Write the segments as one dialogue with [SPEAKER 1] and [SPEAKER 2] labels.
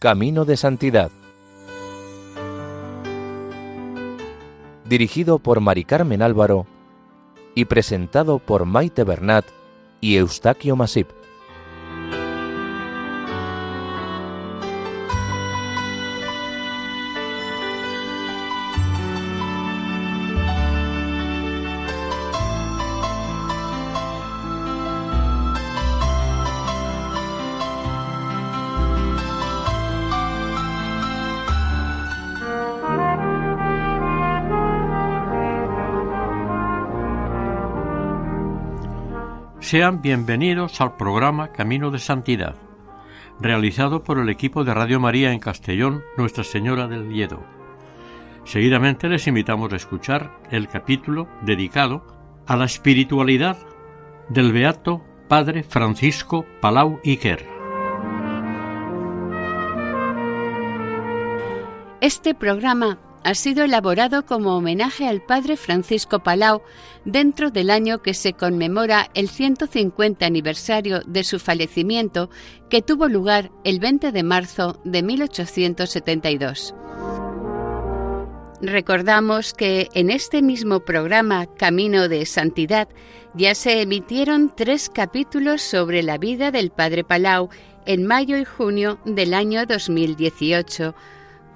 [SPEAKER 1] Camino de Santidad. Dirigido por Mari Carmen Álvaro y presentado por Maite Bernat y Eustaquio Masip.
[SPEAKER 2] Sean bienvenidos al programa Camino de Santidad, realizado por el equipo de Radio María en Castellón, Nuestra Señora del Lledo. Seguidamente les invitamos a escuchar el capítulo dedicado a la espiritualidad del beato Padre Francisco Palau Iker.
[SPEAKER 3] Este programa ha sido elaborado como homenaje al padre Francisco Palau dentro del año que se conmemora el 150 aniversario de su fallecimiento que tuvo lugar el 20 de marzo de 1872. Recordamos que en este mismo programa Camino de Santidad ya se emitieron tres capítulos sobre la vida del padre Palau en mayo y junio del año 2018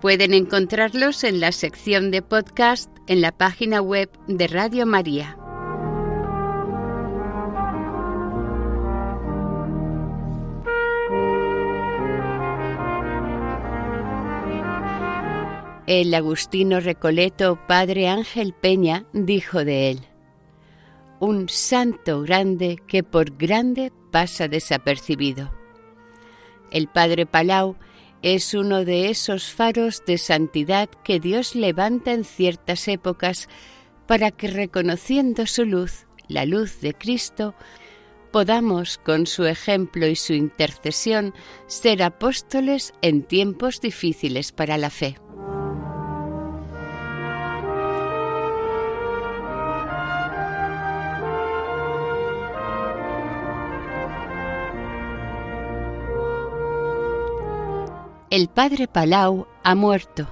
[SPEAKER 3] Pueden encontrarlos en la sección de podcast en la página web de Radio María. El agustino recoleto Padre Ángel Peña dijo de él, un santo grande que por grande pasa desapercibido. El Padre Palau es uno de esos faros de santidad que Dios levanta en ciertas épocas para que reconociendo su luz, la luz de Cristo, podamos, con su ejemplo y su intercesión, ser apóstoles en tiempos difíciles para la fe. El padre Palau ha muerto.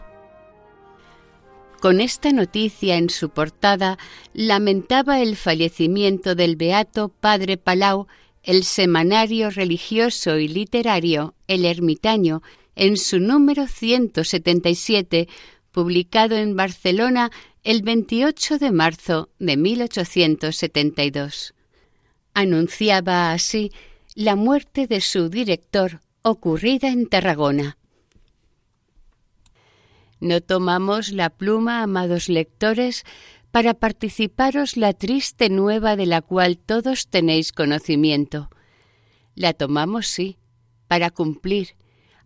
[SPEAKER 3] Con esta noticia en su portada lamentaba el fallecimiento del beato padre Palau el semanario religioso y literario El Ermitaño en su número 177, publicado en Barcelona el 28 de marzo de 1872. Anunciaba así la muerte de su director ocurrida en Tarragona. No tomamos la pluma, amados lectores, para participaros la triste nueva de la cual todos tenéis conocimiento. La tomamos, sí, para cumplir,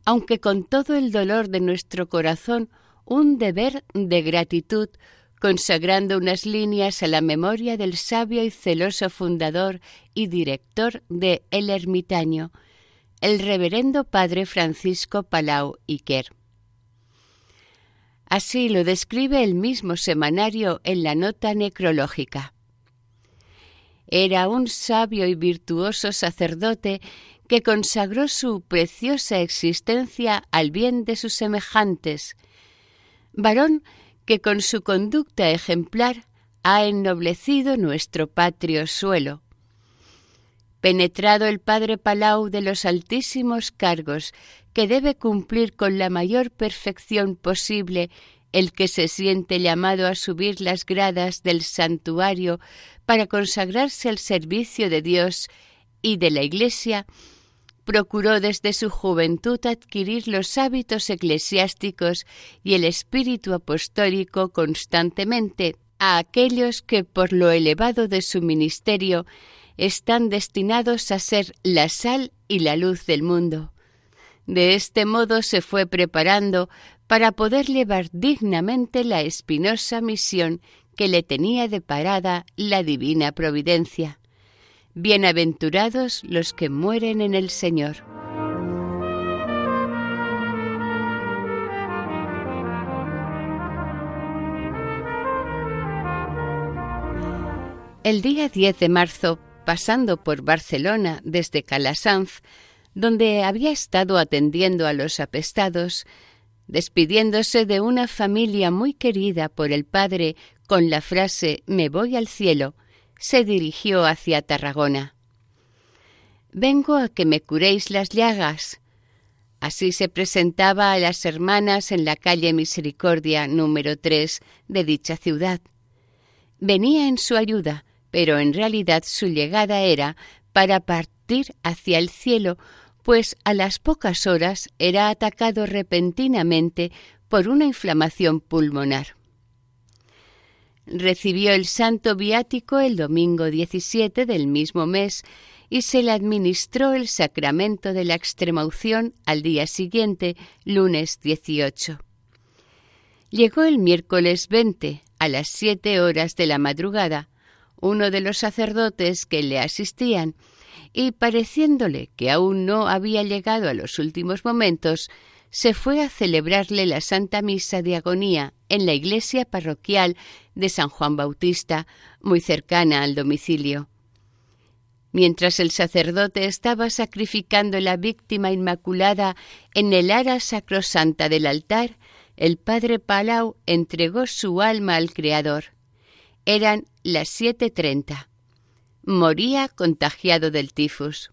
[SPEAKER 3] aunque con todo el dolor de nuestro corazón, un deber de gratitud, consagrando unas líneas a la memoria del sabio y celoso fundador y director de El Ermitaño, el reverendo padre Francisco Palau Iquer. Así lo describe el mismo semanario en la nota necrológica. Era un sabio y virtuoso sacerdote que consagró su preciosa existencia al bien de sus semejantes, varón que con su conducta ejemplar ha ennoblecido nuestro patrio suelo. Penetrado el padre Palau de los altísimos cargos que debe cumplir con la mayor perfección posible el que se siente llamado a subir las gradas del santuario para consagrarse al servicio de Dios y de la Iglesia, procuró desde su juventud adquirir los hábitos eclesiásticos y el espíritu apostólico constantemente a aquellos que por lo elevado de su ministerio están destinados a ser la sal y la luz del mundo. De este modo se fue preparando para poder llevar dignamente la espinosa misión que le tenía deparada la divina providencia. Bienaventurados los que mueren en el Señor. El día 10 de marzo, pasando por Barcelona desde Calasanz, donde había estado atendiendo a los apestados, despidiéndose de una familia muy querida por el padre con la frase Me voy al cielo, se dirigió hacia Tarragona. Vengo a que me curéis las llagas. Así se presentaba a las hermanas en la calle Misericordia número 3 de dicha ciudad. Venía en su ayuda, pero en realidad su llegada era para partir hacia el cielo pues a las pocas horas era atacado repentinamente por una inflamación pulmonar. Recibió el santo viático el domingo 17 del mismo mes y se le administró el sacramento de la extremaunción al día siguiente, lunes 18. Llegó el miércoles 20, a las siete horas de la madrugada, uno de los sacerdotes que le asistían y pareciéndole que aún no había llegado a los últimos momentos, se fue a celebrarle la Santa Misa de Agonía en la iglesia parroquial de San Juan Bautista, muy cercana al domicilio. Mientras el sacerdote estaba sacrificando la víctima inmaculada en el ara sacrosanta del altar, el padre Palau entregó su alma al Creador. Eran las siete treinta moría contagiado del tifus.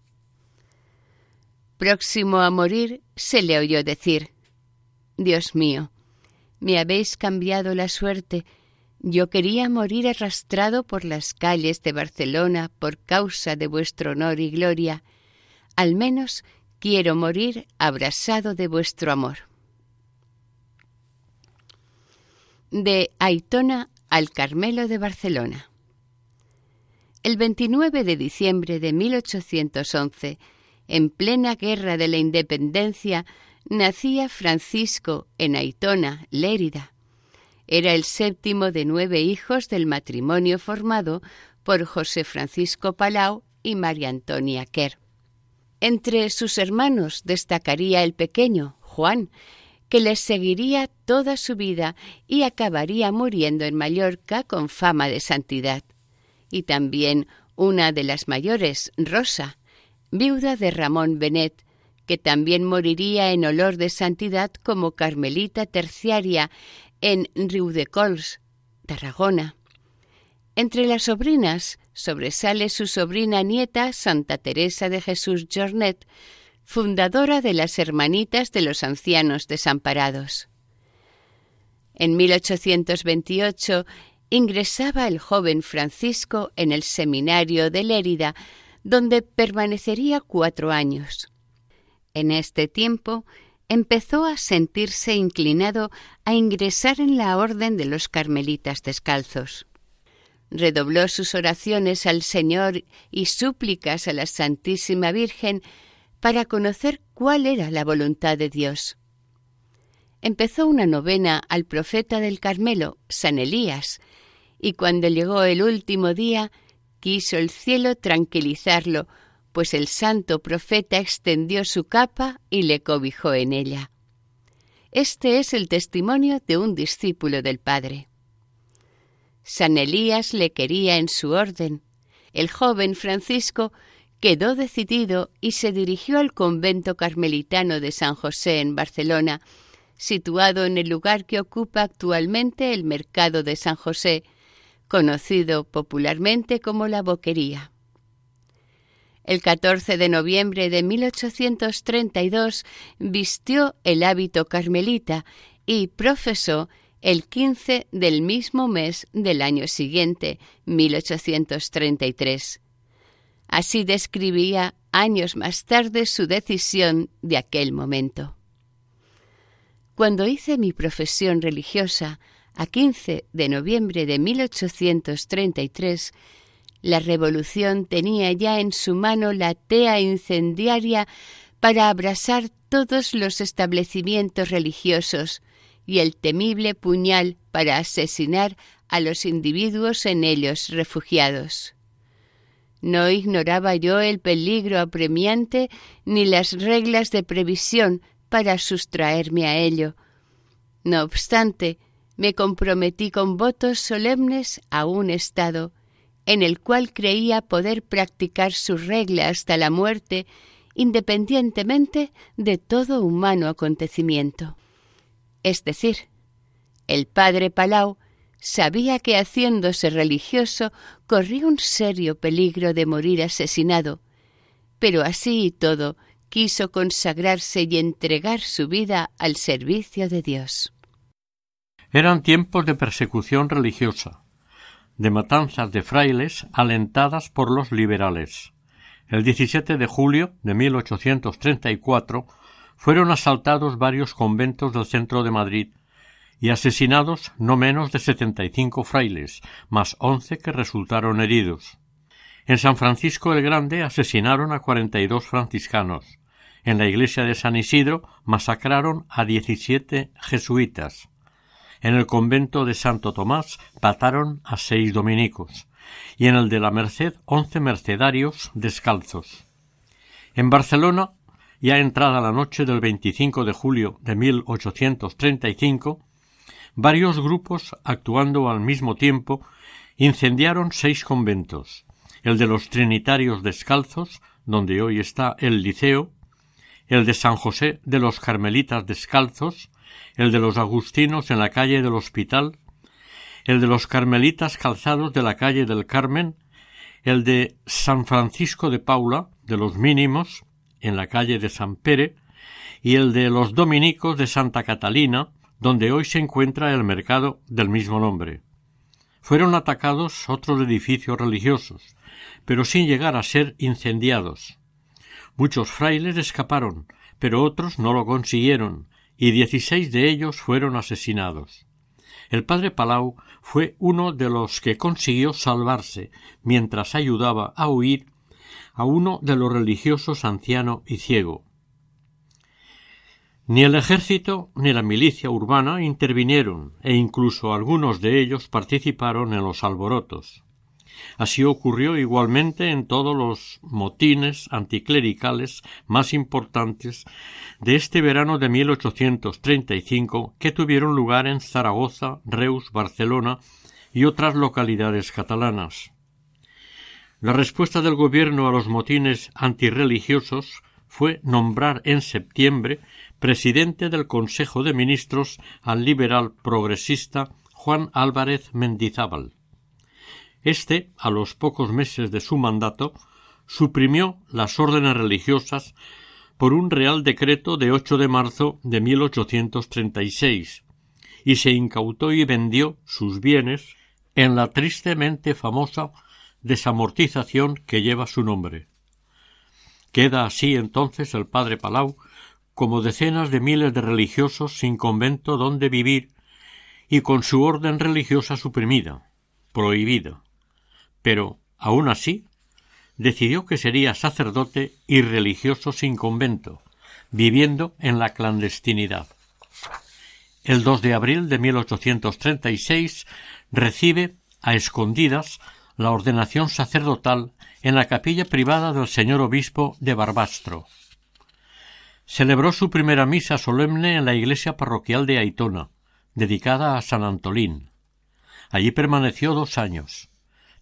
[SPEAKER 3] Próximo a morir, se le oyó decir, Dios mío, me habéis cambiado la suerte. Yo quería morir arrastrado por las calles de Barcelona por causa de vuestro honor y gloria. Al menos quiero morir abrasado de vuestro amor. De Aitona al Carmelo de Barcelona. El 29 de diciembre de 1811, en plena guerra de la independencia, nacía Francisco en Aitona, Lérida. Era el séptimo de nueve hijos del matrimonio formado por José Francisco Palau y María Antonia Quer. Entre sus hermanos destacaría el pequeño, Juan, que les seguiría toda su vida y acabaría muriendo en Mallorca con fama de santidad y también una de las mayores, Rosa, viuda de Ramón Benet, que también moriría en olor de santidad como carmelita terciaria en Riudecols, Tarragona. Entre las sobrinas sobresale su sobrina nieta Santa Teresa de Jesús Jornet, fundadora de las Hermanitas de los Ancianos Desamparados. En 1828 ingresaba el joven Francisco en el seminario de Lérida, donde permanecería cuatro años. En este tiempo empezó a sentirse inclinado a ingresar en la orden de los carmelitas descalzos. Redobló sus oraciones al Señor y súplicas a la Santísima Virgen para conocer cuál era la voluntad de Dios. Empezó una novena al profeta del Carmelo, San Elías, y cuando llegó el último día, quiso el cielo tranquilizarlo, pues el santo profeta extendió su capa y le cobijó en ella. Este es el testimonio de un discípulo del Padre. San Elías le quería en su orden. El joven Francisco quedó decidido y se dirigió al convento carmelitano de San José en Barcelona, situado en el lugar que ocupa actualmente el mercado de San José, conocido popularmente como la Boquería. El 14 de noviembre de 1832 vistió el hábito carmelita y profesó el 15 del mismo mes del año siguiente, 1833. Así describía años más tarde su decisión de aquel momento. Cuando hice mi profesión religiosa, a 15 de noviembre de 1833, la revolución tenía ya en su mano la tea incendiaria para abrasar todos los establecimientos religiosos y el temible puñal para asesinar a los individuos en ellos refugiados. No ignoraba yo el peligro apremiante ni las reglas de previsión para sustraerme a ello. No obstante, me comprometí con votos solemnes a un estado en el cual creía poder practicar su regla hasta la muerte independientemente de todo humano acontecimiento. Es decir, el padre Palau sabía que haciéndose religioso corría un serio peligro de morir asesinado, pero así y todo quiso consagrarse y entregar su vida al servicio de Dios.
[SPEAKER 2] Eran tiempos de persecución religiosa, de matanzas de frailes alentadas por los liberales. El 17 de julio de 1834 fueron asaltados varios conventos del centro de Madrid y asesinados no menos de setenta y cinco frailes, más once que resultaron heridos. En San Francisco el Grande asesinaron a cuarenta y dos franciscanos. En la iglesia de San Isidro masacraron a diecisiete jesuitas. En el convento de Santo Tomás mataron a seis dominicos y en el de la Merced once mercedarios descalzos. En Barcelona, ya entrada la noche del 25 de julio de 1835, varios grupos, actuando al mismo tiempo, incendiaron seis conventos, el de los Trinitarios Descalzos, donde hoy está el Liceo, el de San José de los Carmelitas Descalzos, el de los Agustinos en la calle del Hospital, el de los Carmelitas Calzados de la calle del Carmen, el de San Francisco de Paula, de los Mínimos, en la calle de San Pere, y el de los Dominicos de Santa Catalina, donde hoy se encuentra el mercado del mismo nombre. Fueron atacados otros edificios religiosos, pero sin llegar a ser incendiados. Muchos frailes escaparon, pero otros no lo consiguieron, y dieciséis de ellos fueron asesinados. El padre Palau fue uno de los que consiguió salvarse mientras ayudaba a huir a uno de los religiosos anciano y ciego. Ni el ejército ni la milicia urbana intervinieron, e incluso algunos de ellos participaron en los alborotos. Así ocurrió igualmente en todos los motines anticlericales más importantes de este verano de 1835 que tuvieron lugar en Zaragoza, Reus, Barcelona y otras localidades catalanas. La respuesta del gobierno a los motines antirreligiosos fue nombrar en septiembre presidente del Consejo de Ministros al liberal progresista Juan Álvarez Mendizábal. Este, a los pocos meses de su mandato, suprimió las órdenes religiosas por un real decreto de 8 de marzo de 1836 y se incautó y vendió sus bienes en la tristemente famosa desamortización que lleva su nombre. Queda así entonces el padre Palau como decenas de miles de religiosos sin convento donde vivir y con su orden religiosa suprimida, prohibida. Pero, aun así, decidió que sería sacerdote y religioso sin convento, viviendo en la clandestinidad. El 2 de abril de 1836 recibe a escondidas la ordenación sacerdotal en la capilla privada del señor obispo de Barbastro, celebró su primera misa solemne en la iglesia parroquial de Aitona, dedicada a San Antolín. Allí permaneció dos años,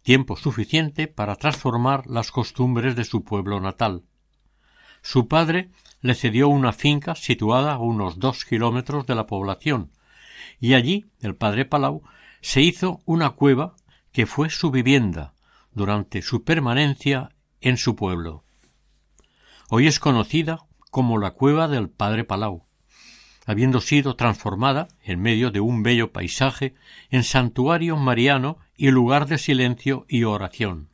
[SPEAKER 2] tiempo suficiente para transformar las costumbres de su pueblo natal. Su padre le cedió una finca situada a unos dos kilómetros de la población, y allí el padre Palau se hizo una cueva que fue su vivienda durante su permanencia en su pueblo. Hoy es conocida como la cueva del padre Palau, habiendo sido transformada, en medio de un bello paisaje, en santuario mariano y lugar de silencio y oración.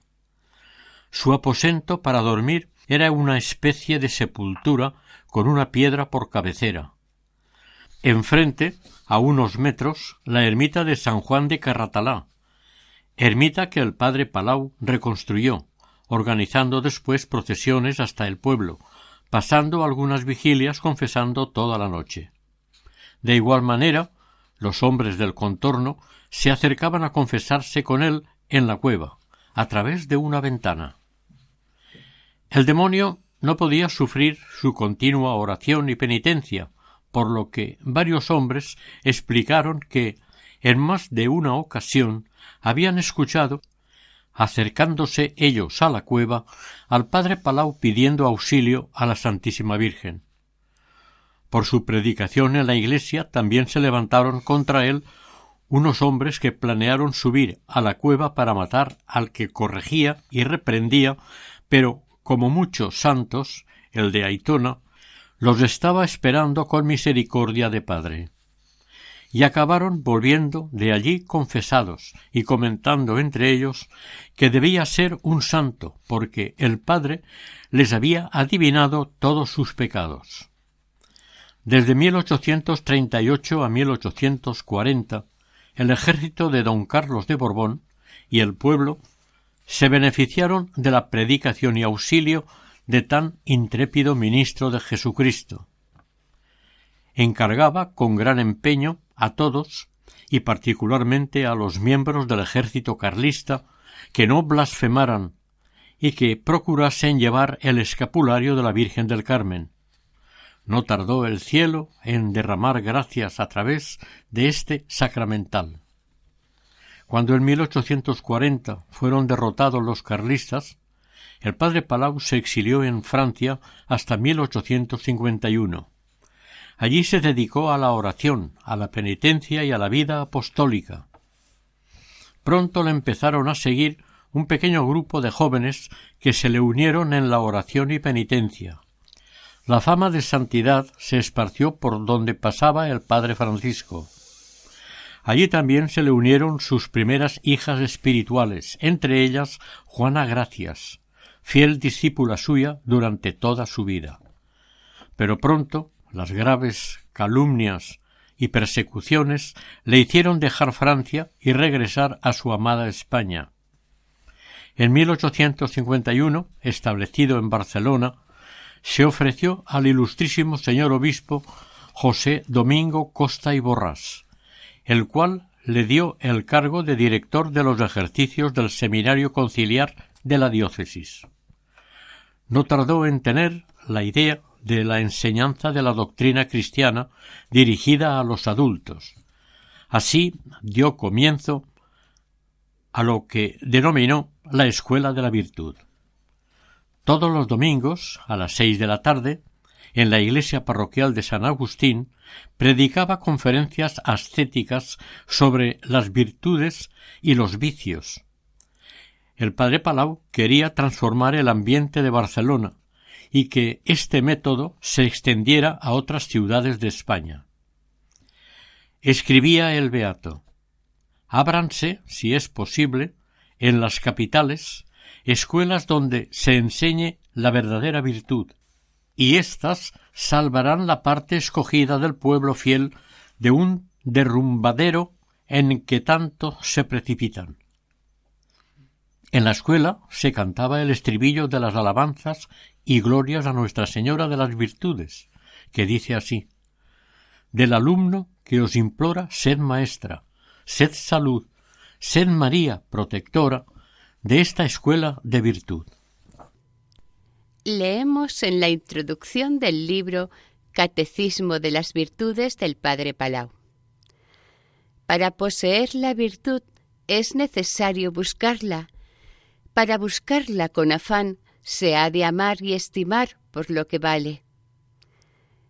[SPEAKER 2] Su aposento para dormir era una especie de sepultura con una piedra por cabecera. Enfrente, a unos metros, la ermita de San Juan de Carratalá, ermita que el padre Palau reconstruyó, organizando después procesiones hasta el pueblo, pasando algunas vigilias confesando toda la noche. De igual manera, los hombres del contorno se acercaban a confesarse con él en la cueva, a través de una ventana. El demonio no podía sufrir su continua oración y penitencia, por lo que varios hombres explicaron que, en más de una ocasión, habían escuchado acercándose ellos a la cueva, al padre Palau pidiendo auxilio a la Santísima Virgen. Por su predicación en la iglesia también se levantaron contra él unos hombres que planearon subir a la cueva para matar al que corregía y reprendía, pero como muchos santos, el de Aitona, los estaba esperando con misericordia de Padre. Y acabaron volviendo de allí confesados y comentando entre ellos que debía ser un santo, porque el Padre les había adivinado todos sus pecados. Desde 1838 a 1840, el ejército de don Carlos de Borbón y el pueblo se beneficiaron de la predicación y auxilio de tan intrépido ministro de Jesucristo. Encargaba con gran empeño a todos, y particularmente a los miembros del ejército carlista, que no blasfemaran y que procurasen llevar el escapulario de la Virgen del Carmen. No tardó el cielo en derramar gracias a través de este sacramental. Cuando en 1840 fueron derrotados los carlistas, el padre Palau se exilió en Francia hasta 1851. Allí se dedicó a la oración, a la penitencia y a la vida apostólica. Pronto le empezaron a seguir un pequeño grupo de jóvenes que se le unieron en la oración y penitencia. La fama de santidad se esparció por donde pasaba el padre Francisco. Allí también se le unieron sus primeras hijas espirituales, entre ellas Juana Gracias, fiel discípula suya durante toda su vida. Pero pronto las graves calumnias y persecuciones le hicieron dejar Francia y regresar a su amada España. En 1851, establecido en Barcelona, se ofreció al ilustrísimo señor obispo José Domingo Costa y Borrás, el cual le dio el cargo de director de los ejercicios del Seminario Conciliar de la diócesis no tardó en tener la idea de la enseñanza de la doctrina cristiana dirigida a los adultos. Así dio comienzo a lo que denominó la Escuela de la Virtud. Todos los domingos, a las seis de la tarde, en la iglesia parroquial de San Agustín, predicaba conferencias ascéticas sobre las virtudes y los vicios, el padre Palau quería transformar el ambiente de Barcelona y que este método se extendiera a otras ciudades de España. Escribía el Beato Ábranse, si es posible, en las capitales, escuelas donde se enseñe la verdadera virtud, y éstas salvarán la parte escogida del pueblo fiel de un derrumbadero en que tanto se precipitan. En la escuela se cantaba el estribillo de las alabanzas y glorias a Nuestra Señora de las Virtudes, que dice así Del alumno que os implora, sed maestra, sed salud, sed María protectora de esta escuela de virtud.
[SPEAKER 3] Leemos en la introducción del libro Catecismo de las Virtudes del Padre Palau. Para poseer la virtud es necesario buscarla, para buscarla con afán se ha de amar y estimar por lo que vale.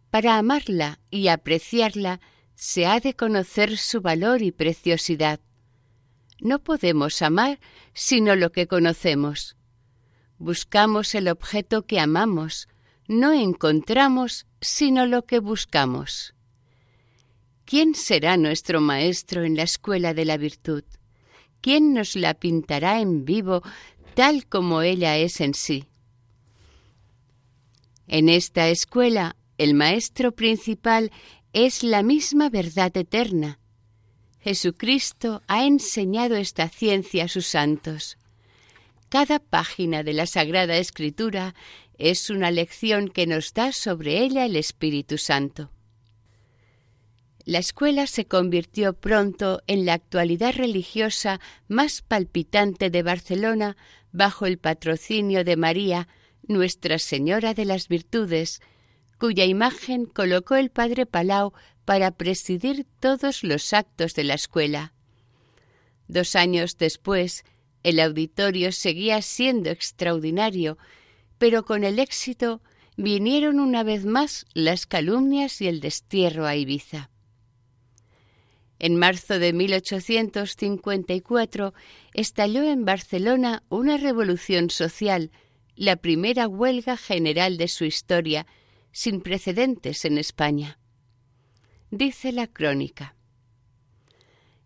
[SPEAKER 3] Para amarla y apreciarla se ha de conocer su valor y preciosidad. No podemos amar sino lo que conocemos. Buscamos el objeto que amamos, no encontramos sino lo que buscamos. ¿Quién será nuestro maestro en la escuela de la virtud? ¿Quién nos la pintará en vivo tal como ella es en sí. En esta escuela, el maestro principal es la misma verdad eterna. Jesucristo ha enseñado esta ciencia a sus santos. Cada página de la Sagrada Escritura es una lección que nos da sobre ella el Espíritu Santo. La escuela se convirtió pronto en la actualidad religiosa más palpitante de Barcelona bajo el patrocinio de María, Nuestra Señora de las Virtudes, cuya imagen colocó el padre Palau para presidir todos los actos de la escuela. Dos años después, El auditorio seguía siendo extraordinario, pero con el éxito vinieron una vez más las calumnias y el destierro a Ibiza. En marzo de 1854 estalló en Barcelona una revolución social, la primera huelga general de su historia, sin precedentes en España. Dice la crónica.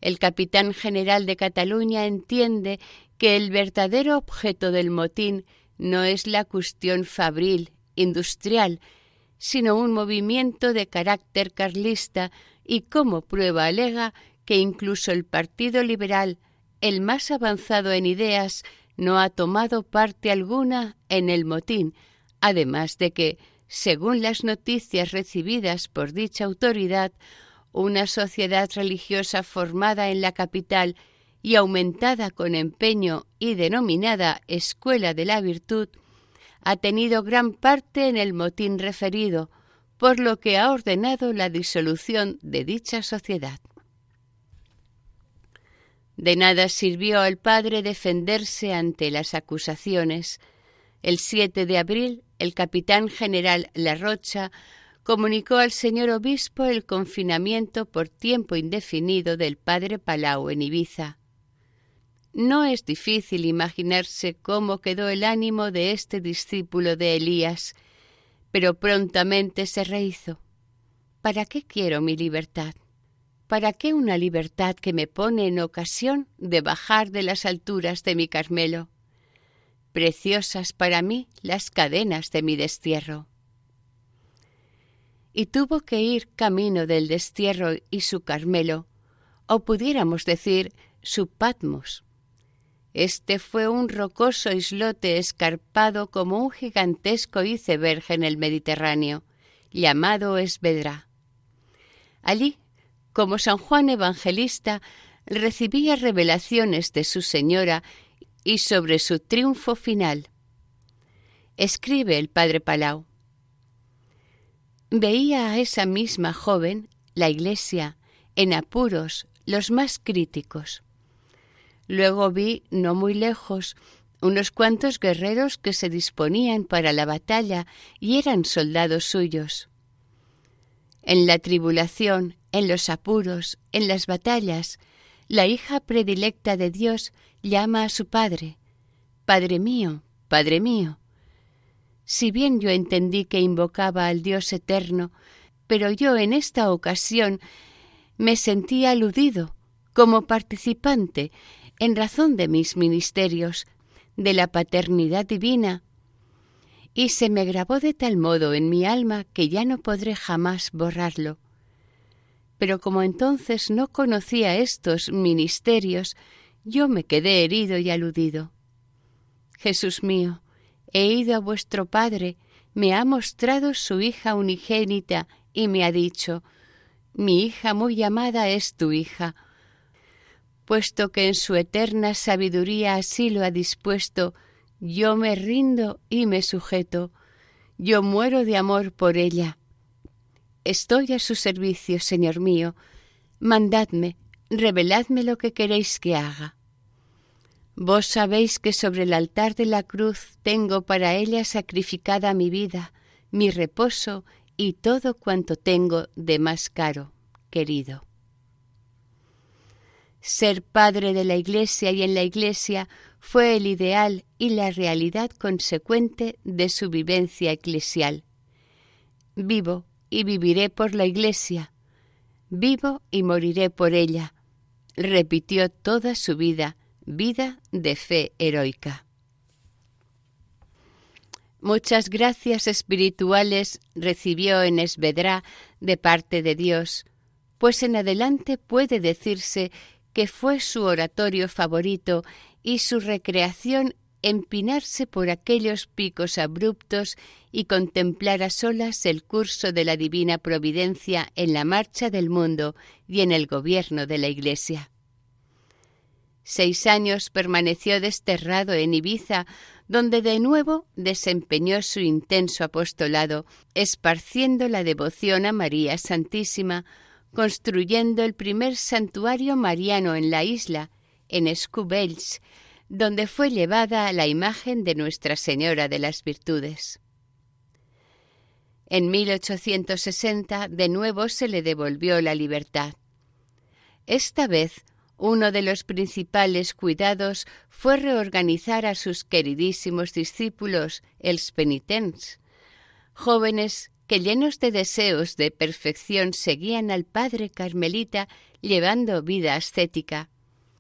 [SPEAKER 3] El capitán general de Cataluña entiende que el verdadero objeto del motín no es la cuestión fabril, industrial, sino un movimiento de carácter carlista y como prueba alega que incluso el Partido Liberal, el más avanzado en ideas, no ha tomado parte alguna en el motín, además de que, según las noticias recibidas por dicha autoridad, una sociedad religiosa formada en la capital y aumentada con empeño y denominada Escuela de la Virtud, ha tenido gran parte en el motín referido, por lo que ha ordenado la disolución de dicha sociedad. De nada sirvió al padre defenderse ante las acusaciones. El 7 de abril, el capitán general La Rocha comunicó al señor obispo el confinamiento por tiempo indefinido del padre Palau en Ibiza. No es difícil imaginarse cómo quedó el ánimo de este discípulo de Elías, pero prontamente se rehizo. ¿Para qué quiero mi libertad? ¿Para qué una libertad que me pone en ocasión de bajar de las alturas de mi Carmelo? Preciosas para mí las cadenas de mi destierro. Y tuvo que ir camino del destierro y su Carmelo, o pudiéramos decir su Patmos, este fue un rocoso islote escarpado como un gigantesco iceberg en el Mediterráneo, llamado Esvedra. Allí, como San Juan Evangelista, recibía revelaciones de su Señora y sobre su triunfo final. Escribe el padre Palau. Veía a esa misma joven, la Iglesia, en apuros los más críticos. Luego vi, no muy lejos, unos cuantos guerreros que se disponían para la batalla y eran soldados suyos. En la tribulación, en los apuros, en las batallas, la hija predilecta de Dios llama a su Padre, Padre mío, Padre mío. Si bien yo entendí que invocaba al Dios eterno, pero yo en esta ocasión me sentí aludido como participante en razón de mis ministerios, de la paternidad divina, y se me grabó de tal modo en mi alma que ya no podré jamás borrarlo. Pero como entonces no conocía estos ministerios, yo me quedé herido y aludido. Jesús mío, he ido a vuestro Padre, me ha mostrado su hija unigénita y me ha dicho, mi hija muy amada es tu hija, puesto que en su eterna sabiduría así lo ha dispuesto, yo me rindo y me sujeto, yo muero de amor por ella. Estoy a su servicio, Señor mío, mandadme, reveladme lo que queréis que haga. Vos sabéis que sobre el altar de la cruz tengo para ella sacrificada mi vida, mi reposo y todo cuanto tengo de más caro, querido. Ser padre de la Iglesia y en la Iglesia fue el ideal y la realidad consecuente de su vivencia eclesial. Vivo y viviré por la Iglesia, vivo y moriré por ella, repitió toda su vida, vida de fe heroica. Muchas gracias espirituales recibió en Esvedra de parte de Dios, pues en adelante puede decirse que fue su oratorio favorito y su recreación empinarse por aquellos picos abruptos y contemplar a solas el curso de la divina providencia en la marcha del mundo y en el gobierno de la Iglesia. Seis años permaneció desterrado en Ibiza, donde de nuevo desempeñó su intenso apostolado, esparciendo la devoción a María Santísima, construyendo el primer santuario mariano en la isla, en Scubells, donde fue llevada la imagen de Nuestra Señora de las Virtudes. En 1860 de nuevo se le devolvió la libertad. Esta vez uno de los principales cuidados fue reorganizar a sus queridísimos discípulos, els penitents, jóvenes que llenos de deseos de perfección seguían al padre carmelita llevando vida ascética,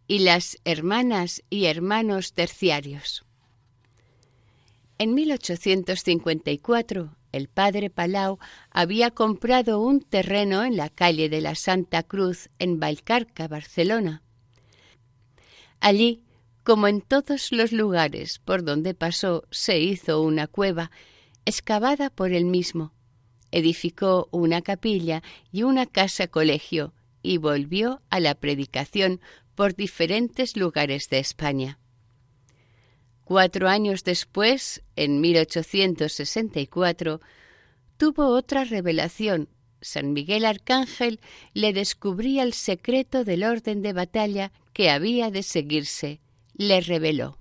[SPEAKER 3] y las hermanas y hermanos terciarios. En 1854, el padre Palau había comprado un terreno en la calle de la Santa Cruz en Valcarca, Barcelona. Allí, como en todos los lugares por donde pasó, se hizo una cueva, excavada por él mismo, edificó una capilla y una casa colegio y volvió a la predicación por diferentes lugares de España. Cuatro años después, en 1864, tuvo otra revelación. San Miguel Arcángel le descubría el secreto del orden de batalla que había de seguirse. Le reveló.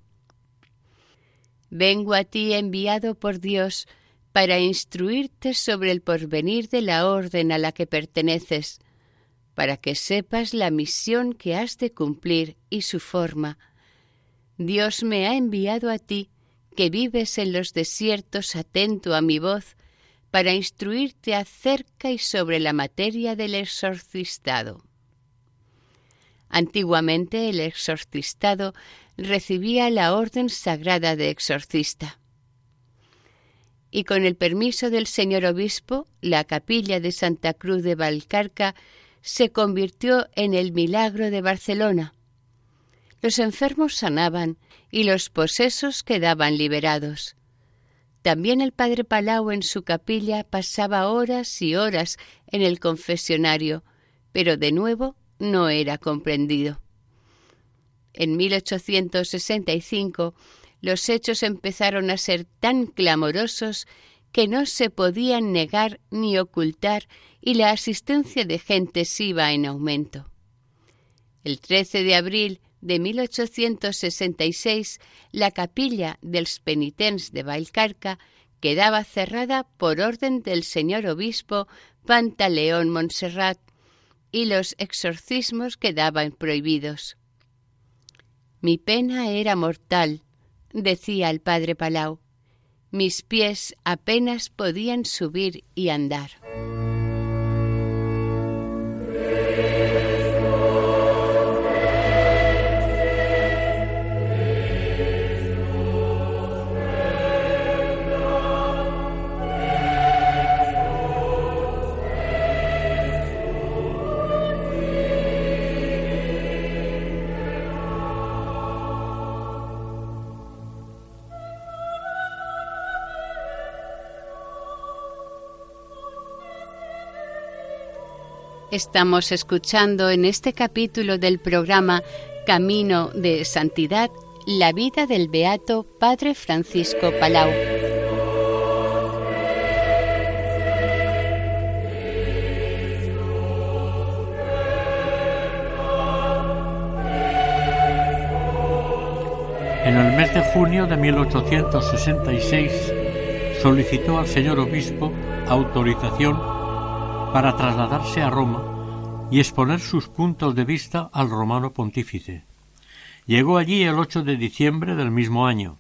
[SPEAKER 3] Vengo a ti enviado por Dios para instruirte sobre el porvenir de la orden a la que perteneces, para que sepas la misión que has de cumplir y su forma. Dios me ha enviado a ti, que vives en los desiertos atento a mi voz, para instruirte acerca y sobre la materia del exorcistado. Antiguamente el exorcistado recibía la orden sagrada de exorcista y con el permiso del señor obispo, la capilla de Santa Cruz de Valcarca se convirtió en el milagro de Barcelona. Los enfermos sanaban y los posesos quedaban liberados. También el padre Palau en su capilla pasaba horas y horas en el confesionario, pero de nuevo no era comprendido. En 1865 los hechos empezaron a ser tan clamorosos que no se podían negar ni ocultar y la asistencia de gentes iba en aumento. El 13 de abril de 1866, la capilla del Penitents de Valcarca quedaba cerrada por orden del señor obispo Pantaleón Montserrat y los exorcismos quedaban prohibidos. Mi pena era mortal, decía el padre Palau. Mis pies apenas podían subir y andar. Estamos escuchando en este capítulo del programa Camino de Santidad la vida del beato Padre Francisco Palau.
[SPEAKER 2] En el mes de junio de 1866 solicitó al señor obispo autorización para trasladarse a Roma y exponer sus puntos de vista al romano pontífice. Llegó allí el 8 de diciembre del mismo año.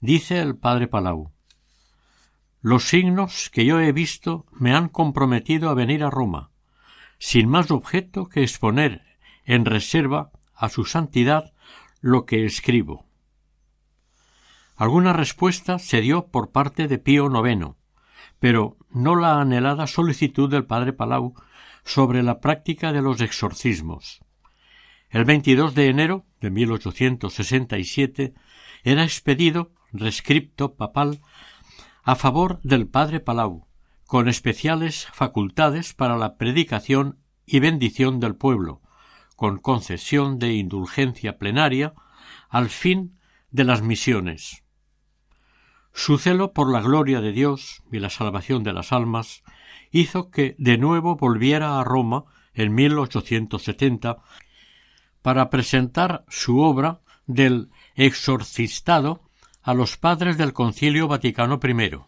[SPEAKER 2] Dice el padre Palau Los signos que yo he visto me han comprometido a venir a Roma, sin más objeto que exponer en reserva a su santidad lo que escribo. Alguna respuesta se dio por parte de Pío IX, pero no la anhelada solicitud del padre Palau sobre la práctica de los exorcismos. El 22 de enero de 1867 era expedido rescripto papal a favor del padre Palau, con especiales facultades para la predicación y bendición del pueblo, con concesión de indulgencia plenaria al fin de las misiones. Su celo por la gloria de Dios y la salvación de las almas hizo que de nuevo volviera a Roma en 1870 para presentar su obra del exorcistado a los padres del Concilio Vaticano I.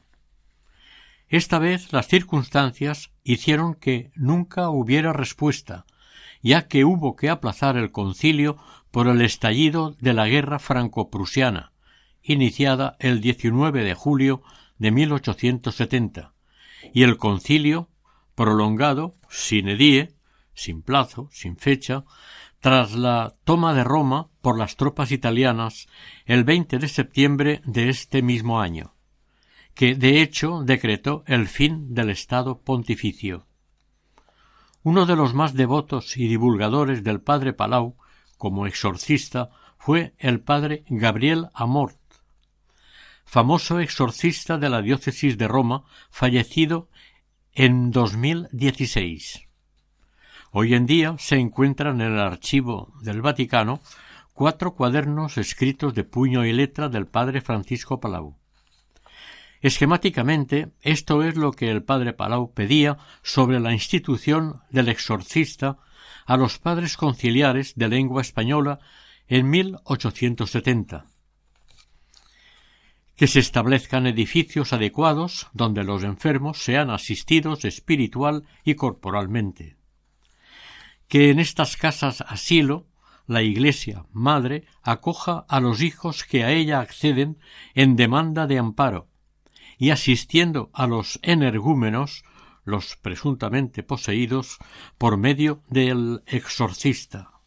[SPEAKER 2] Esta vez las circunstancias hicieron que nunca hubiera respuesta, ya que hubo que aplazar el concilio por el estallido de la guerra franco-prusiana, iniciada el 19 de julio de 1870, y el concilio, prolongado, sin edie, sin plazo, sin fecha, tras la toma de Roma por las tropas italianas el 20 de septiembre de este mismo año, que de hecho decretó el fin del Estado pontificio. Uno de los más devotos y divulgadores del padre Palau como exorcista fue el padre Gabriel Amort, famoso exorcista de la diócesis de Roma, fallecido en 2016. Hoy en día se encuentran en el archivo del Vaticano cuatro cuadernos escritos de puño y letra del padre Francisco Palau. Esquemáticamente, esto es lo que el padre Palau pedía sobre la institución del exorcista a los padres conciliares de lengua española en 1870 que se establezcan edificios adecuados donde los enfermos sean asistidos espiritual y corporalmente. Que en estas casas asilo la Iglesia Madre acoja a los hijos que a ella acceden en demanda de amparo, y asistiendo a los energúmenos, los presuntamente poseídos, por medio del exorcista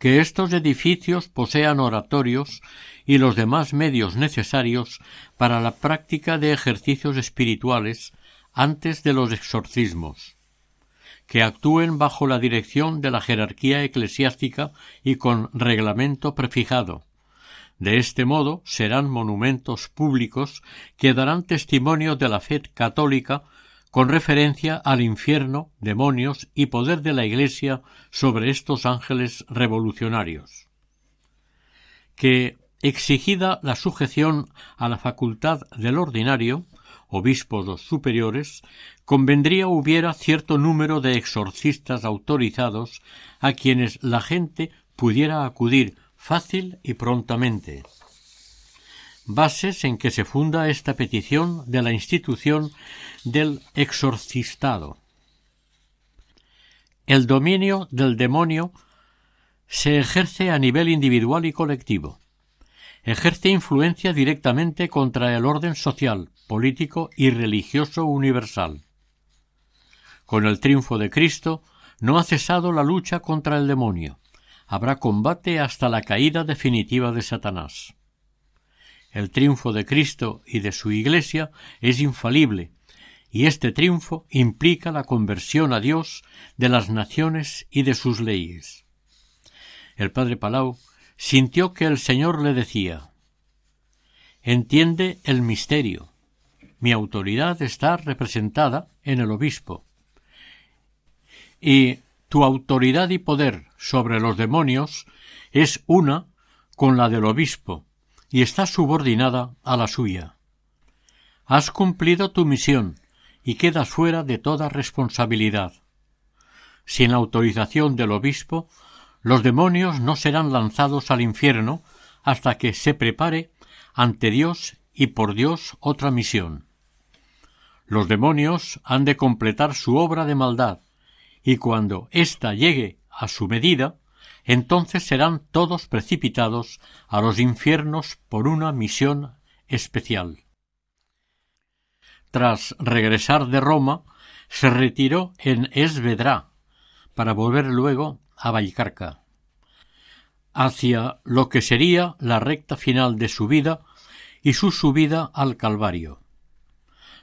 [SPEAKER 2] que estos edificios posean oratorios y los demás medios necesarios para la práctica de ejercicios espirituales antes de los exorcismos, que actúen bajo la dirección de la jerarquía eclesiástica y con reglamento prefijado. De este modo serán monumentos públicos que darán testimonio de la fe católica con referencia al infierno, demonios y poder de la Iglesia sobre estos ángeles revolucionarios. Que, exigida la sujeción a la facultad del ordinario, obispos o superiores, convendría hubiera cierto número de exorcistas autorizados a quienes la gente pudiera acudir fácil y prontamente bases en que se funda esta petición de la institución del exorcistado. El dominio del demonio se ejerce a nivel individual y colectivo. Ejerce influencia directamente contra el orden social, político y religioso universal. Con el triunfo de Cristo no ha cesado la lucha contra el demonio. Habrá combate hasta la caída definitiva de Satanás. El triunfo de Cristo y de su Iglesia es infalible, y este triunfo implica la conversión a Dios de las naciones y de sus leyes. El padre Palau sintió que el Señor le decía Entiende el misterio. Mi autoridad está representada en el obispo. Y tu autoridad y poder sobre los demonios es una con la del obispo, y está subordinada a la suya. Has cumplido tu misión y quedas fuera de toda responsabilidad. Sin autorización del obispo, los demonios no serán lanzados al infierno hasta que se prepare ante Dios y por Dios otra misión. Los demonios han de completar su obra de maldad, y cuando ésta llegue a su medida, entonces serán todos precipitados a los infiernos por una misión especial. Tras regresar de Roma, se retiró en Esvedra, para volver luego a Valcarca, hacia lo que sería la recta final de su vida y su subida al Calvario.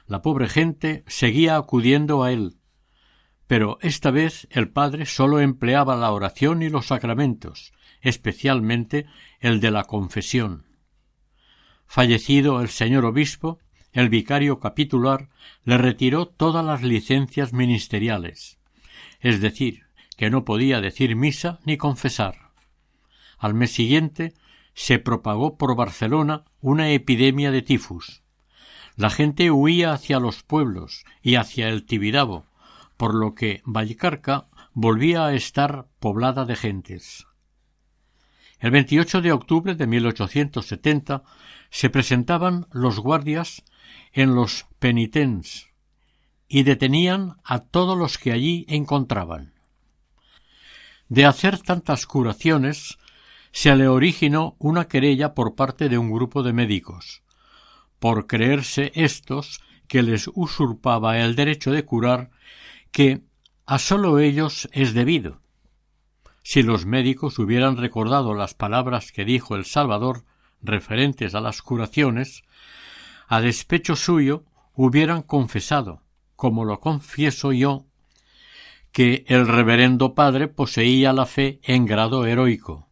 [SPEAKER 2] La pobre gente seguía acudiendo a él, pero esta vez el padre sólo empleaba la oración y los sacramentos, especialmente el de la confesión. Fallecido el señor obispo, el vicario capitular le retiró todas las licencias ministeriales, es decir, que no podía decir misa ni confesar. Al mes siguiente se propagó por Barcelona una epidemia de tifus. La gente huía hacia los pueblos y hacia el Tibidabo, por lo que Valcarca volvía a estar poblada de gentes. El 28 de octubre de 1870 se presentaban los guardias en los penitents y detenían a todos los que allí encontraban. De hacer tantas curaciones, se le originó una querella por parte de un grupo de médicos, por creerse éstos que les usurpaba el derecho de curar que a sólo ellos es debido. Si los médicos hubieran recordado las palabras que dijo el Salvador referentes a las curaciones, a despecho suyo hubieran confesado, como lo confieso yo, que el reverendo padre poseía la fe en grado heroico.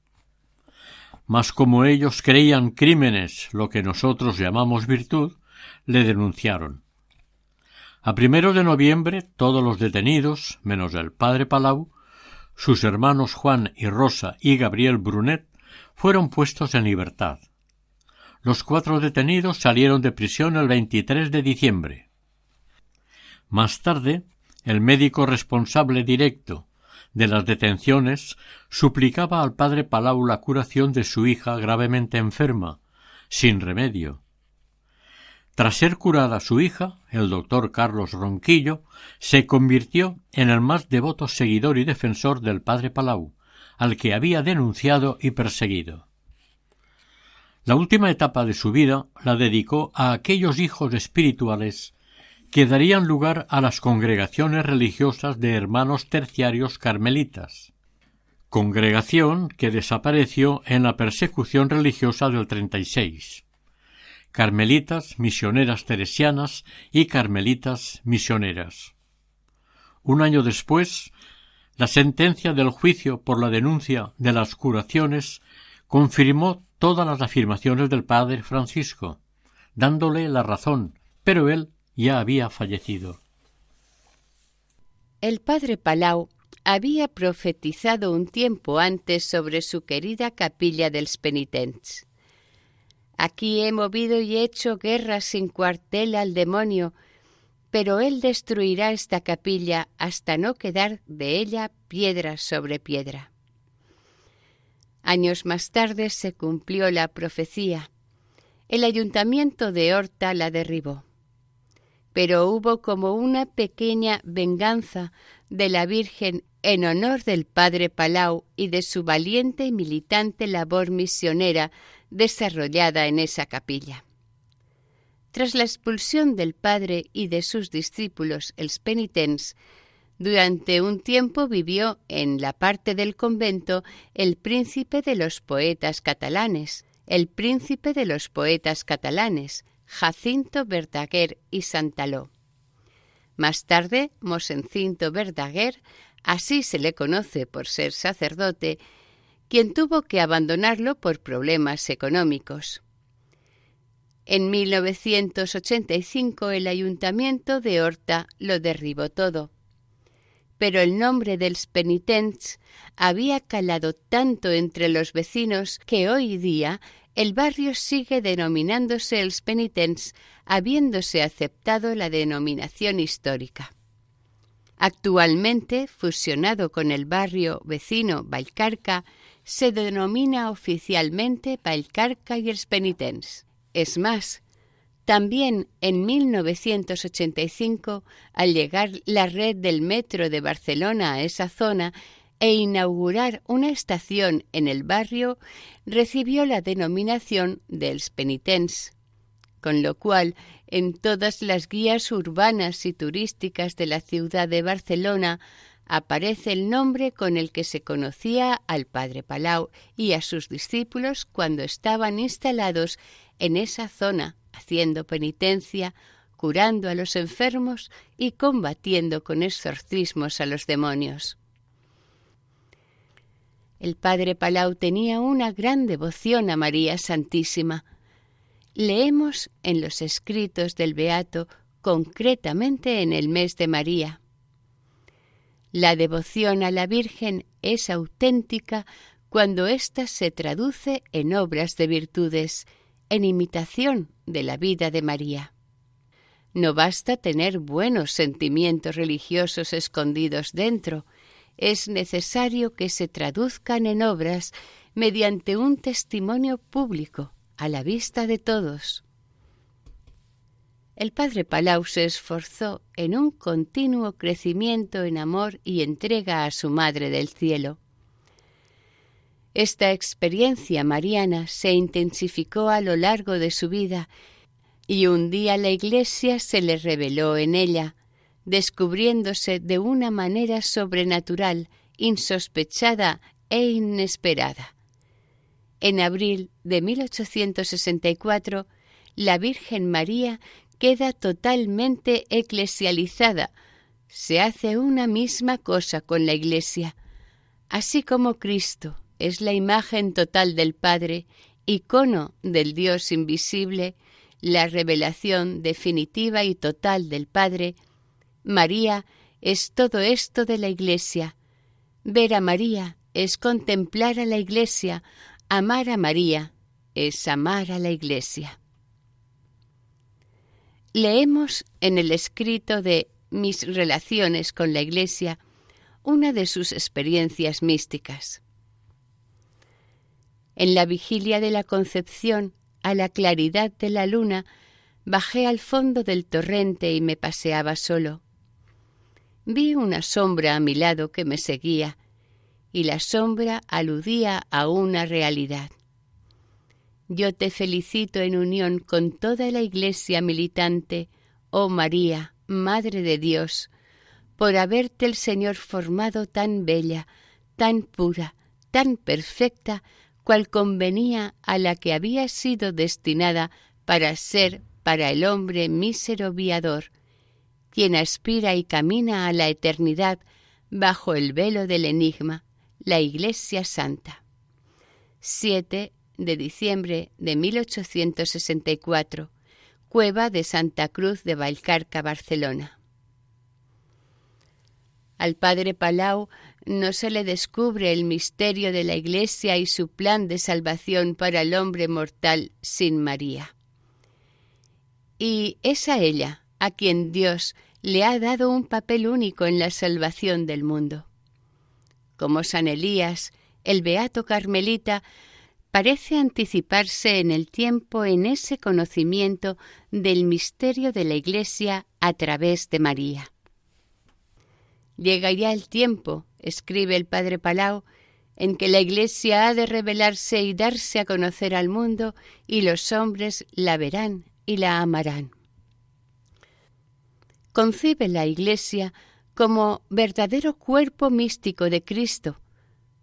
[SPEAKER 2] Mas como ellos creían crímenes lo que nosotros llamamos virtud, le denunciaron. A primero de noviembre todos los detenidos, menos el padre Palau, sus hermanos Juan y Rosa y Gabriel Brunet, fueron puestos en libertad. Los cuatro detenidos salieron de prisión el 23 de diciembre. Más tarde, el médico responsable directo de las detenciones suplicaba al padre Palau la curación de su hija gravemente enferma, sin remedio. Tras ser curada su hija, el doctor Carlos Ronquillo se convirtió en el más devoto seguidor y defensor del padre Palau, al que había denunciado y perseguido. La última etapa de su vida la dedicó a aquellos hijos espirituales que darían lugar a las congregaciones religiosas de hermanos terciarios carmelitas, congregación que desapareció en la persecución religiosa del 36. Carmelitas misioneras teresianas y carmelitas misioneras. Un año después, la sentencia del juicio por la denuncia de las curaciones confirmó todas las afirmaciones del padre Francisco, dándole la razón, pero él ya había fallecido.
[SPEAKER 3] El padre Palau había profetizado un tiempo antes sobre su querida capilla del penitents. Aquí he movido y hecho guerra sin cuartel al demonio, pero él destruirá esta capilla hasta no quedar de ella piedra sobre piedra. Años más tarde se cumplió la profecía. El ayuntamiento de Horta la derribó. Pero hubo como una pequeña venganza de la Virgen en honor del padre Palau y de su valiente y militante labor misionera desarrollada en esa capilla. Tras la expulsión del padre y de sus discípulos, el penitents, durante un tiempo vivió en la parte del convento el príncipe de los poetas catalanes, el príncipe de los poetas catalanes, Jacinto Verdaguer y Santaló. Más tarde, Mosencinto Verdaguer, así se le conoce por ser sacerdote, quien tuvo que abandonarlo por problemas económicos. En 1985 el ayuntamiento de Horta lo derribó todo pero el nombre del penitents había calado tanto entre los vecinos que hoy día el barrio sigue denominándose el penitents, habiéndose aceptado la denominación histórica. Actualmente, fusionado con el barrio vecino Valcarca, se denomina oficialmente Valcarca y el penitents. Es más, también en 1985, al llegar la red del metro de Barcelona a esa zona e inaugurar una estación en el barrio, recibió la denominación dels penitents, con lo cual en todas las guías urbanas y turísticas de la ciudad de Barcelona aparece el nombre con el que se conocía al padre Palau y a sus discípulos cuando estaban instalados en esa zona haciendo penitencia, curando a los enfermos y combatiendo con exorcismos a los demonios. El padre Palau tenía una gran devoción a María Santísima. Leemos en los escritos del Beato concretamente en el mes de María. La devoción a la Virgen es auténtica cuando ésta se traduce en obras de virtudes, en imitación de la vida de María. No basta tener buenos sentimientos religiosos escondidos dentro, es necesario que se traduzcan en obras mediante un testimonio público, a la vista de todos. El padre Palau se esforzó en un continuo crecimiento en amor y entrega a su Madre del Cielo. Esta experiencia mariana se intensificó a lo largo de su vida y un día la Iglesia se le reveló en ella, descubriéndose de una manera sobrenatural, insospechada e inesperada. En abril de 1864, la Virgen María queda totalmente eclesializada, se hace una misma cosa con la Iglesia, así como Cristo es la imagen total del Padre, icono del Dios invisible, la revelación definitiva y total del Padre, María es todo esto de la Iglesia. Ver a María es contemplar a la Iglesia, amar a María es amar a la Iglesia. Leemos en el escrito de Mis relaciones con la Iglesia una de sus experiencias místicas. En la vigilia de la Concepción a la claridad de la luna, bajé al fondo del torrente y me paseaba solo. Vi una sombra a mi lado que me seguía, y la sombra aludía a una realidad. Yo te felicito en unión con toda la Iglesia militante, oh María, Madre de Dios, por haberte el Señor formado tan bella, tan pura, tan perfecta, cual convenía a la que había sido destinada para ser para el hombre mísero viador, quien aspira y camina a la eternidad bajo el velo del enigma, la Iglesia Santa. 7 de diciembre de 1864, Cueva de Santa Cruz de Valcarca, Barcelona. Al padre Palau no se le descubre el misterio de la Iglesia y su plan de salvación para el hombre mortal sin María. Y es a ella a quien Dios le ha dado un papel único en la salvación del mundo. Como San Elías, el beato carmelita parece anticiparse en el tiempo en ese conocimiento del misterio de la Iglesia a través de María. Llega ya el tiempo escribe el padre Palau, en que la Iglesia ha de revelarse y darse a conocer al mundo, y los hombres la verán y la amarán. Concibe la Iglesia como verdadero cuerpo místico de Cristo,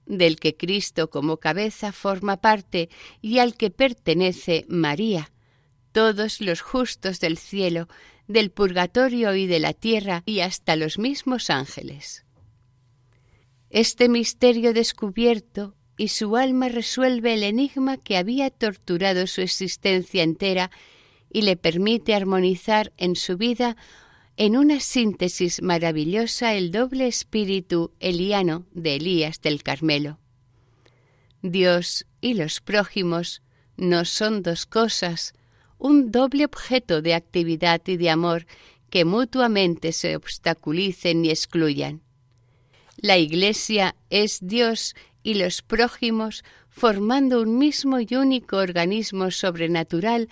[SPEAKER 3] del que Cristo como cabeza forma parte y al que pertenece María, todos los justos del cielo, del purgatorio y de la tierra y hasta los mismos ángeles. Este misterio descubierto y su alma resuelve el enigma que había torturado su existencia entera y le permite armonizar en su vida en una síntesis maravillosa el doble espíritu eliano de Elías del Carmelo. Dios y los prójimos no son dos cosas, un doble objeto de actividad y de amor que mutuamente se obstaculicen y excluyan. La Iglesia es Dios y los prójimos formando un mismo y único organismo sobrenatural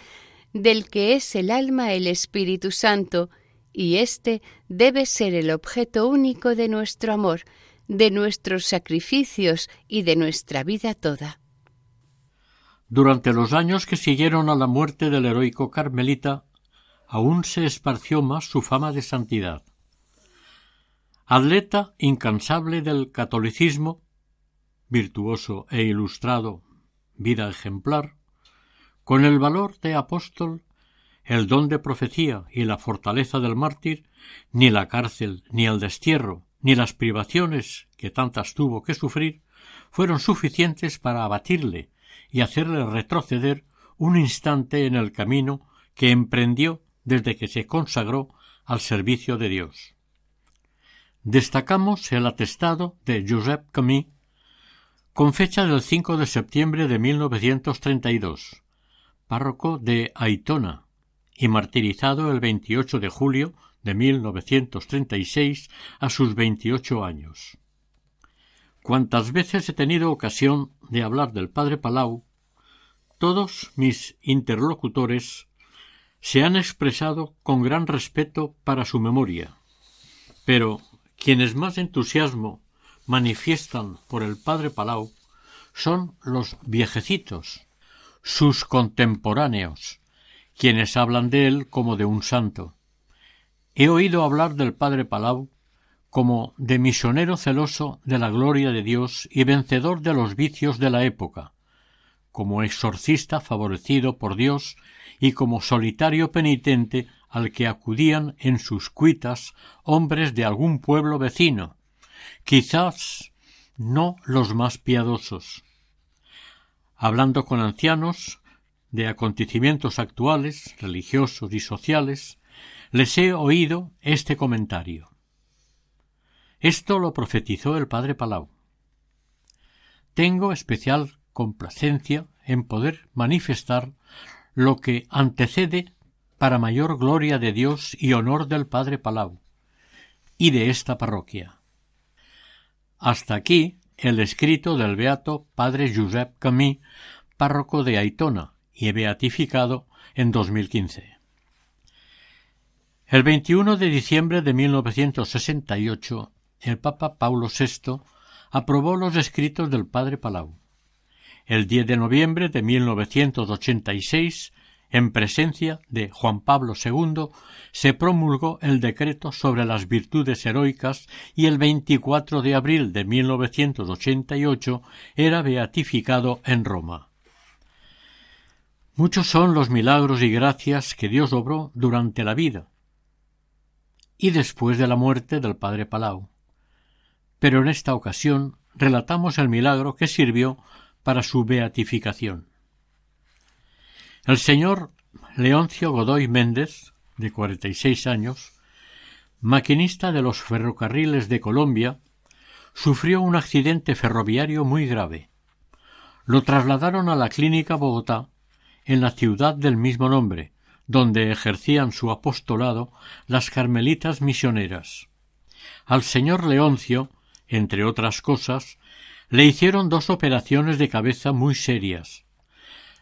[SPEAKER 3] del que es el alma el Espíritu Santo, y éste debe ser el objeto único de nuestro amor, de nuestros sacrificios y de nuestra vida toda.
[SPEAKER 2] Durante los años que siguieron a la muerte del heroico carmelita, aún se esparció más su fama de santidad. Atleta incansable del catolicismo, virtuoso e ilustrado, vida ejemplar, con el valor de apóstol, el don de profecía y la fortaleza del mártir, ni la cárcel, ni el destierro, ni las privaciones que tantas tuvo que sufrir, fueron suficientes para abatirle y hacerle retroceder un instante en el camino que emprendió desde que se consagró al servicio de Dios. Destacamos el atestado de Josep Camí con fecha del 5 de septiembre de 1932, párroco de Aitona y martirizado el 28 de julio de 1936 a sus 28 años. Cuantas veces he tenido ocasión de hablar del padre Palau, todos mis interlocutores se han expresado con gran respeto para su memoria. Pero quienes más entusiasmo manifiestan por el padre Palau son los viejecitos, sus contemporáneos, quienes hablan de él como de un santo. He oído hablar del padre Palau como de misionero celoso de la gloria de Dios y vencedor de los vicios de la época, como exorcista favorecido por Dios y como solitario penitente al que acudían en sus cuitas hombres de algún pueblo vecino, quizás no los más piadosos. Hablando con ancianos de acontecimientos actuales, religiosos y sociales, les he oído este comentario. Esto lo profetizó el padre Palau. Tengo especial complacencia en poder manifestar lo que antecede para mayor gloria de Dios y honor del padre Palau y de esta parroquia. Hasta aquí el escrito del beato padre Josep Camí, párroco de Aitona y beatificado en 2015. El 21 de diciembre de 1968 el Papa Paulo VI aprobó los escritos del padre Palau. El 10 de noviembre de 1986, en presencia de Juan Pablo II, se promulgó el decreto sobre las virtudes heroicas y el 24 de abril de 1988 era beatificado en Roma. Muchos son los milagros y gracias que Dios obró durante la vida y después de la muerte del padre Palau pero en esta ocasión relatamos el milagro que sirvió para su beatificación. El señor Leoncio Godoy Méndez, de cuarenta y seis años, maquinista de los ferrocarriles de Colombia, sufrió un accidente ferroviario muy grave. Lo trasladaron a la clínica Bogotá, en la ciudad del mismo nombre, donde ejercían su apostolado las carmelitas misioneras. Al señor Leoncio entre otras cosas, le hicieron dos operaciones de cabeza muy serias.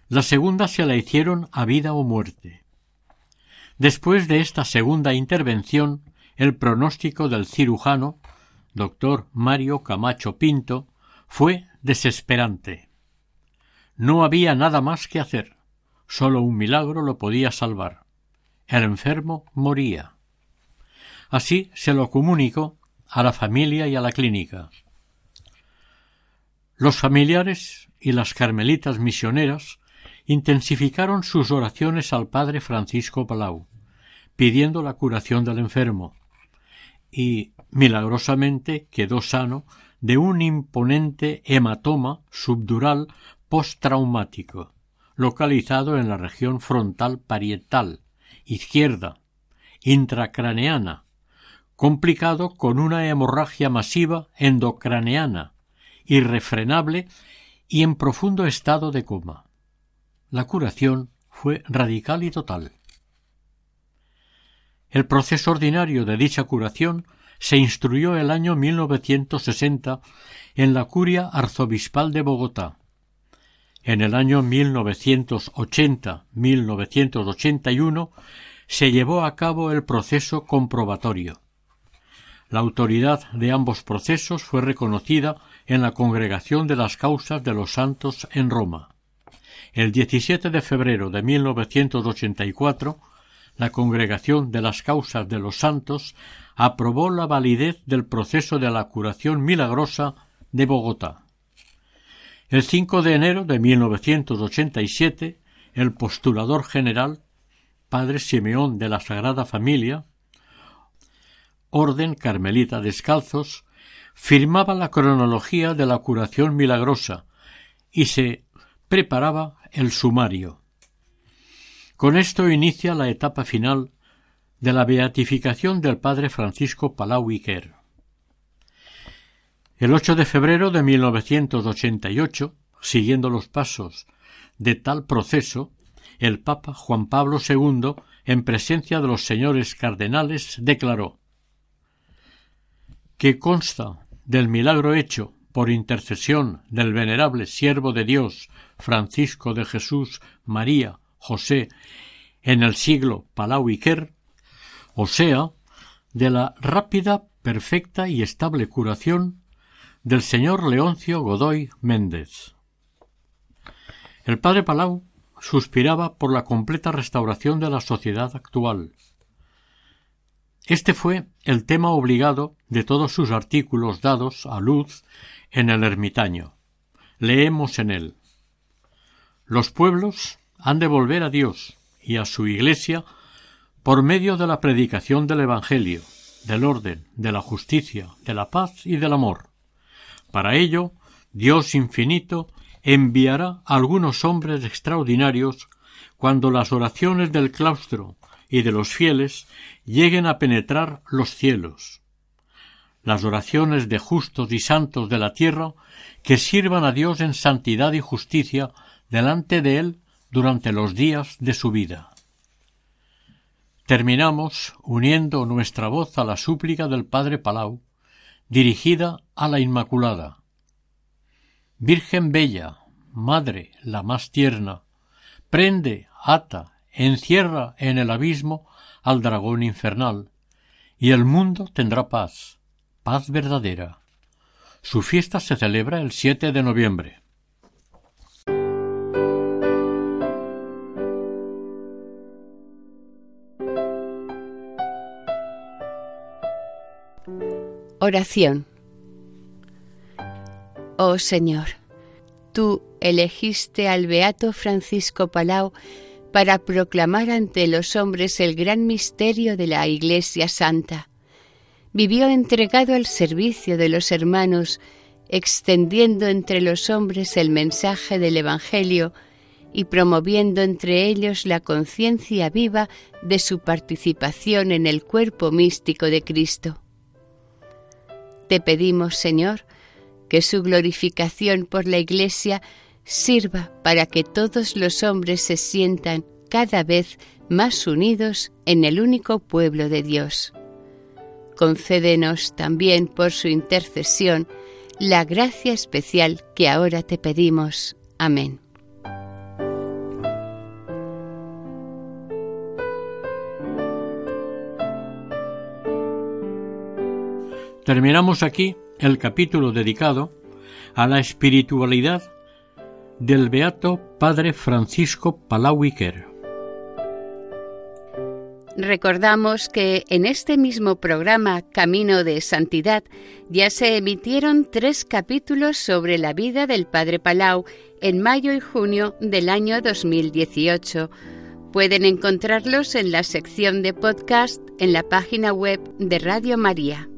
[SPEAKER 2] La segunda se la hicieron a vida o muerte. Después de esta segunda intervención, el pronóstico del cirujano, doctor Mario Camacho Pinto, fue desesperante. No había nada más que hacer. Sólo un milagro lo podía salvar. El enfermo moría. Así se lo comunicó a la familia y a la clínica. Los familiares y las carmelitas misioneras intensificaron sus oraciones al padre Francisco Palau, pidiendo la curación del enfermo, y milagrosamente quedó sano de un imponente hematoma subdural postraumático, localizado en la región frontal parietal, izquierda, intracraneana, complicado con una hemorragia masiva endocraneana, irrefrenable y en profundo estado de coma. La curación fue radical y total. El proceso ordinario de dicha curación se instruyó el año 1960 en la curia arzobispal de Bogotá. En el año 1980-1981 se llevó a cabo el proceso comprobatorio. La autoridad de ambos procesos fue reconocida en la Congregación de las Causas de los Santos en Roma. El 17 de febrero de 1984, la Congregación de las Causas de los Santos aprobó la validez del proceso de la curación milagrosa de Bogotá. El 5 de enero de 1987, el postulador general, padre Simeón de la Sagrada Familia, Orden Carmelita Descalzos, firmaba la cronología de la curación milagrosa y se preparaba el sumario. Con esto inicia la etapa final de la beatificación del padre Francisco Palau Iker. El 8 de febrero de 1988, siguiendo los pasos de tal proceso, el Papa Juan Pablo II, en presencia de los señores cardenales, declaró que consta del milagro hecho por intercesión del venerable siervo de Dios Francisco de Jesús María José en el siglo Palau o sea, de la rápida, perfecta y estable curación del señor Leoncio Godoy Méndez. El padre Palau suspiraba por la completa restauración de la sociedad actual. Este fue el tema obligado de todos sus artículos dados a luz en el ermitaño. Leemos en él Los pueblos han de volver a Dios y a su Iglesia por medio de la predicación del Evangelio, del orden, de la justicia, de la paz y del amor. Para ello, Dios infinito enviará algunos hombres extraordinarios cuando las oraciones del claustro y de los fieles lleguen a penetrar los cielos. Las oraciones de justos y santos de la tierra que sirvan a Dios en santidad y justicia delante de Él durante los días de su vida. Terminamos uniendo nuestra voz a la súplica del Padre Palau, dirigida a la Inmaculada. Virgen bella, Madre la más tierna, prende, ata, encierra en el abismo al dragón infernal, y el mundo tendrá paz, paz verdadera. Su fiesta se celebra el 7 de noviembre.
[SPEAKER 3] Oración. Oh Señor, tú elegiste al beato Francisco Palau para proclamar ante los hombres el gran misterio de la Iglesia Santa. Vivió entregado al servicio de los hermanos, extendiendo entre los hombres el mensaje del Evangelio y promoviendo entre ellos la conciencia viva de su participación en el cuerpo místico de Cristo. Te pedimos, Señor, que su glorificación por la Iglesia sirva para que todos los hombres se sientan cada vez más unidos en el único pueblo de Dios. Concédenos también por su intercesión la gracia especial que ahora te pedimos. Amén.
[SPEAKER 2] Terminamos aquí el capítulo dedicado a la espiritualidad del beato Padre Francisco Palauiker.
[SPEAKER 3] Recordamos que en este mismo programa Camino de Santidad ya se emitieron tres capítulos sobre la vida del Padre Palau en mayo y junio del año 2018. Pueden encontrarlos en la sección de podcast en la página web de Radio María.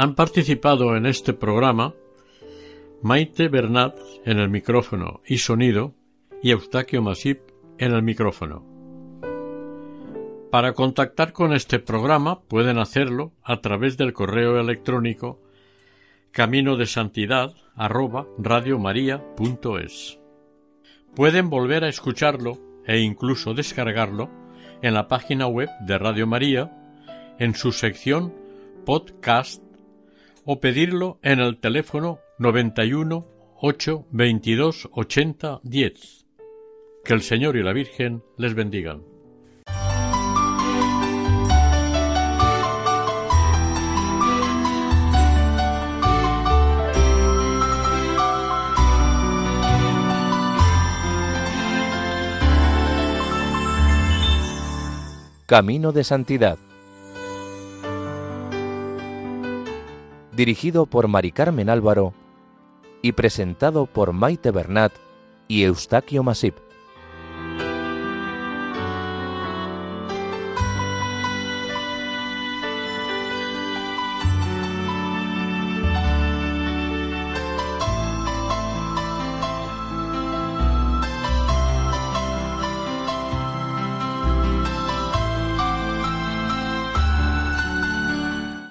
[SPEAKER 2] Han participado en este programa Maite Bernat en el micrófono y sonido y Eustaquio Masip en el micrófono. Para contactar con este programa pueden hacerlo a través del correo electrónico camino de santidad Pueden volver a escucharlo e incluso descargarlo en la página web de Radio María en su sección podcast o pedirlo en el teléfono 91 8 22 80 10. Que el Señor y la Virgen les bendigan.
[SPEAKER 1] Camino de Santidad dirigido por Mari Carmen Álvaro y presentado por Maite Bernat y Eustaquio Masip.